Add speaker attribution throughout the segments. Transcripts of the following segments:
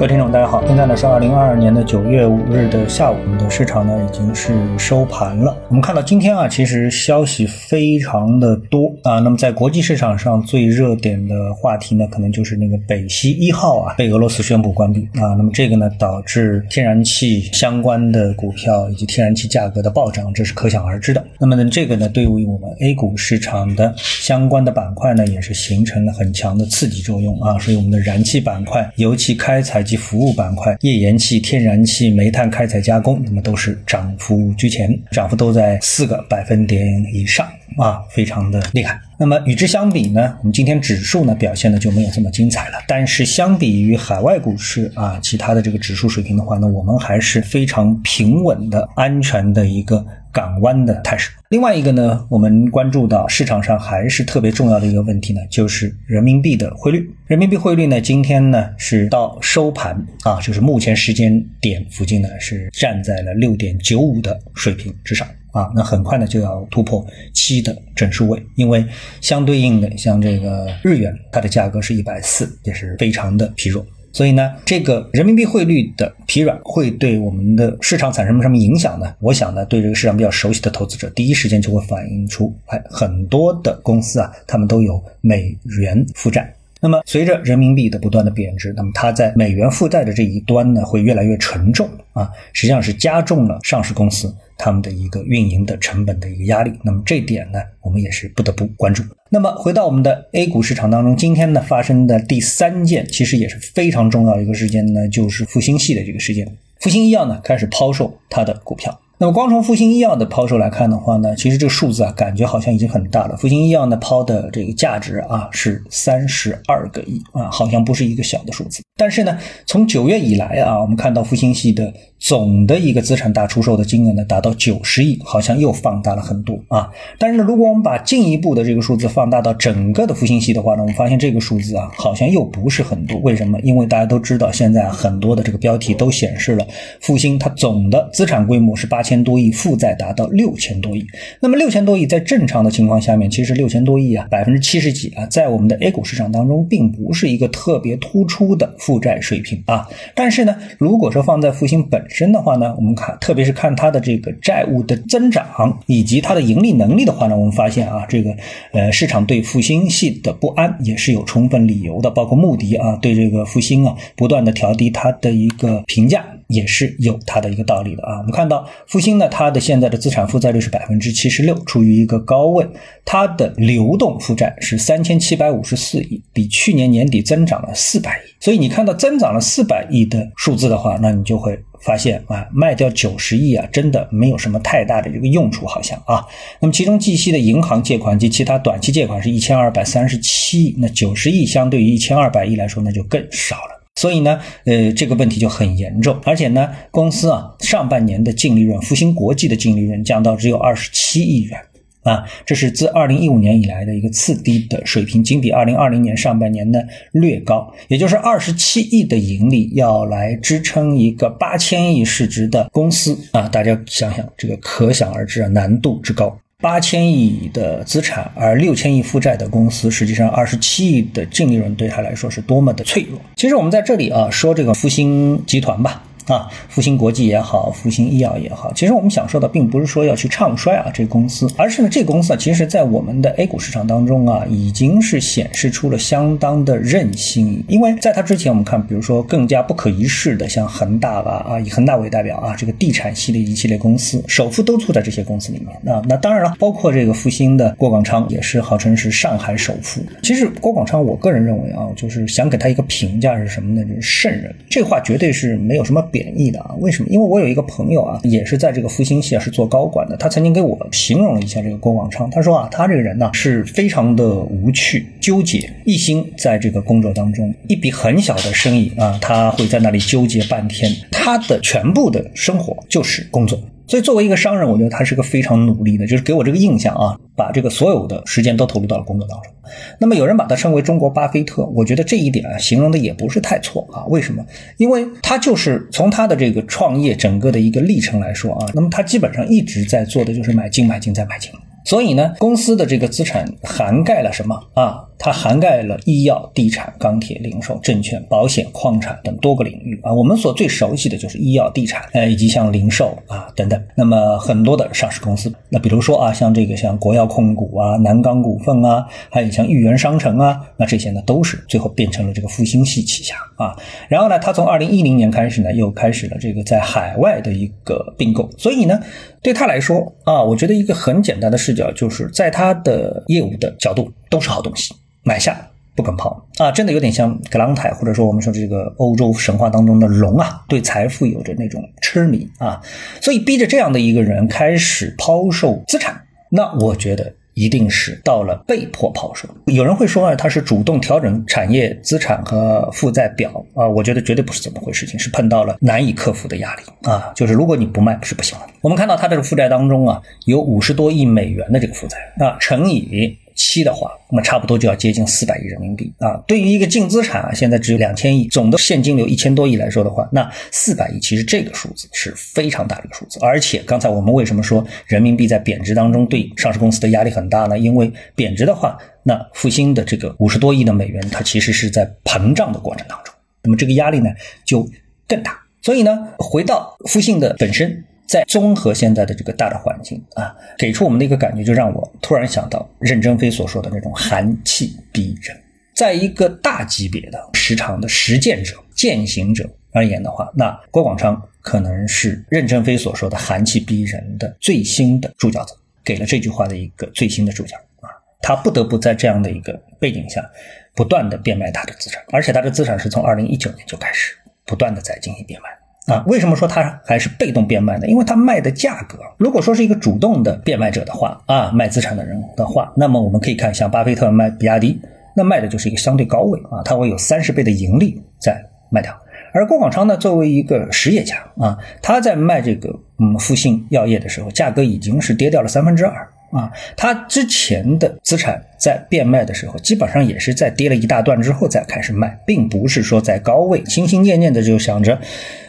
Speaker 1: 各位听众，大家好，现在呢是二零二二年的九月五日的下午，我们的市场呢已经是收盘了。我们看到今天啊，其实消息非常的多啊。那么在国际市场上最热点的话题呢，可能就是那个北溪一号啊被俄罗斯宣布关闭啊。那么这个呢导致天然气相关的股票以及天然气价格的暴涨，这是可想而知的。那么呢这个呢对于我们 A 股市场的相关的板块呢，也是形成了很强的刺激作用啊。所以我们的燃气板块、油气开采。及服务板块，页岩气、天然气、煤炭开采加工，那么都是涨幅居前，涨幅都在四个百分点以上啊，非常的厉害。那么与之相比呢，我们今天指数呢表现的就没有这么精彩了。但是相比于海外股市啊，其他的这个指数水平的话呢，我们还是非常平稳的、安全的一个。港湾的态势。另外一个呢，我们关注到市场上还是特别重要的一个问题呢，就是人民币的汇率。人民币汇率呢，今天呢是到收盘啊，就是目前时间点附近呢是站在了六点九五的水平之上啊。那很快呢就要突破七的整数位，因为相对应的像这个日元，它的价格是一百四，也是非常的疲弱。所以呢，这个人民币汇率的疲软会对我们的市场产生什么影响呢？我想呢，对这个市场比较熟悉的投资者，第一时间就会反映出，哎，很多的公司啊，他们都有美元负债。那么随着人民币的不断的贬值，那么它在美元负债的这一端呢，会越来越沉重啊，实际上是加重了上市公司他们的一个运营的成本的一个压力。那么这点呢，我们也是不得不关注。那么回到我们的 A 股市场当中，今天呢发生的第三件，其实也是非常重要一个事件呢，就是复星系的这个事件。复星医药呢开始抛售它的股票。那么光从复星医药的抛售来看的话呢，其实这个数字啊，感觉好像已经很大了。复星医药呢抛的这个价值啊是三十二个亿啊，好像不是一个小的数字。但是呢，从九月以来啊，我们看到复星系的总的一个资产大出售的金额呢达到九十亿，好像又放大了很多啊。但是呢，如果我们把进一步的这个数字放大到整个的复星系的话呢，我们发现这个数字啊好像又不是很多。为什么？因为大家都知道，现在很多的这个标题都显示了复星它总的资产规模是八千。千多亿负债达到六千多亿，那么六千多亿在正常的情况下面，其实六千多亿啊，百分之七十几啊，在我们的 A 股市场当中，并不是一个特别突出的负债水平啊。但是呢，如果说放在复星本身的话呢，我们看，特别是看它的这个债务的增长以及它的盈利能力的话呢，我们发现啊，这个呃市场对复星系的不安也是有充分理由的，包括穆迪啊对这个复星啊不断的调低它的一个评价。也是有它的一个道理的啊。我们看到复星呢，它的现在的资产负债率是百分之七十六，处于一个高位。它的流动负债是三千七百五十四亿，比去年年底增长了四百亿。所以你看到增长了四百亿的数字的话，那你就会发现啊，卖掉九十亿啊，真的没有什么太大的这个用处，好像啊。那么其中计息的银行借款及其他短期借款是一千二百三十七亿，那九十亿相对于一千二百亿来说，那就更少了。所以呢，呃，这个问题就很严重，而且呢，公司啊，上半年的净利润，复星国际的净利润降到只有二十七亿元。啊，这是自二零一五年以来的一个次低的水平，仅比二零二零年上半年呢略高，也就是二十七亿的盈利要来支撑一个八千亿市值的公司。啊，大家想想，这个可想而知啊，难度之高。八千亿的资产，而六千亿负债的公司，实际上二十七亿的净利润对他来说是多么的脆弱。其实我们在这里啊，说这个复星集团吧。啊，复星国际也好，复星医药也好，其实我们想说的并不是说要去唱衰啊这个公司，而是呢这个公司啊，其实在我们的 A 股市场当中啊，已经是显示出了相当的韧性。因为在它之前，我们看，比如说更加不可一世的，像恒大吧，啊以恒大为代表啊，这个地产系列一系列公司，首富都住在这些公司里面啊。那当然了，包括这个复星的郭广昌也是号称是上海首富。其实郭广昌，我个人认为啊，就是想给他一个评价是什么呢？就是圣人。这话绝对是没有什么贬。贬义的啊？为什么？因为我有一个朋友啊，也是在这个复兴系啊，是做高管的。他曾经给我形容了一下这个郭广昌，他说啊，他这个人呢是非常的无趣、纠结，一心在这个工作当中。一笔很小的生意啊，他会在那里纠结半天。他的全部的生活就是工作。所以，作为一个商人，我觉得他是个非常努力的，就是给我这个印象啊，把这个所有的时间都投入到了工作当中。那么，有人把他称为中国巴菲特，我觉得这一点啊，形容的也不是太错啊。为什么？因为他就是从他的这个创业整个的一个历程来说啊，那么他基本上一直在做的就是买进、买进再买进。所以呢，公司的这个资产涵盖了什么啊？它涵盖了医药、地产、钢铁、零售、证券、保险、矿产等多个领域啊。我们所最熟悉的就是医药、地产，呃，以及像零售啊等等。那么很多的上市公司，那比如说啊，像这个像国药控股啊、南钢股份啊，还有像豫园商城啊，那这些呢都是最后变成了这个复星系旗下啊。然后呢，它从二零一零年开始呢，又开始了这个在海外的一个并购。所以呢，对他来说啊，我觉得一个很简单的事情角，就是在他的业务的角度都是好东西。买下不肯抛啊，真的有点像格朗泰，或者说我们说这个欧洲神话当中的龙啊，对财富有着那种痴迷啊，所以逼着这样的一个人开始抛售资产，那我觉得一定是到了被迫抛售。有人会说啊，他是主动调整产业资产和负债表啊，我觉得绝对不是这么回事，情是碰到了难以克服的压力啊，就是如果你不卖是不行了。我们看到他这个负债当中啊，有五十多亿美元的这个负债啊，乘以。七的话，那么差不多就要接近四百亿人民币啊。对于一个净资产啊，现在只有两千亿，总的现金流一千多亿来说的话，那四百亿其实这个数字是非常大的一个数字。而且刚才我们为什么说人民币在贬值当中对上市公司的压力很大呢？因为贬值的话，那复兴的这个五十多亿的美元，它其实是在膨胀的过程当中，那么这个压力呢就更大。所以呢，回到复兴的本身。在综合现在的这个大的环境啊，给出我们的一个感觉，就让我突然想到任正非所说的那种寒气逼人。在一个大级别的市场的实践者、践行者而言的话，那郭广昌可能是任正非所说的寒气逼人的最新的注脚者，给了这句话的一个最新的注脚啊。他不得不在这样的一个背景下，不断的变卖他的资产，而且他的资产是从二零一九年就开始不断的在进行变卖。啊，为什么说它还是被动变卖呢？因为它卖的价格，如果说是一个主动的变卖者的话，啊，卖资产的人的话，那么我们可以看，像巴菲特卖比亚迪，那卖的就是一个相对高位啊，他会有三十倍的盈利在卖掉。而郭广昌呢，作为一个实业家啊，他在卖这个嗯复兴药业的时候，价格已经是跌掉了三分之二。啊，他之前的资产在变卖的时候，基本上也是在跌了一大段之后再开始卖，并不是说在高位心心念念的就想着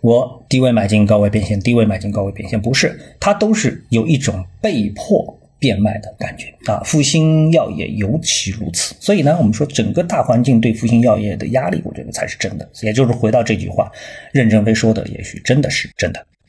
Speaker 1: 我低位买进高位变现，低位买进高位变现，不是，他都是有一种被迫变卖的感觉啊。复兴药业尤其如此，所以呢，我们说整个大环境对复兴药业的压力，我觉得才是真的。也就是回到这句话，任正非说的，也许真的是真的。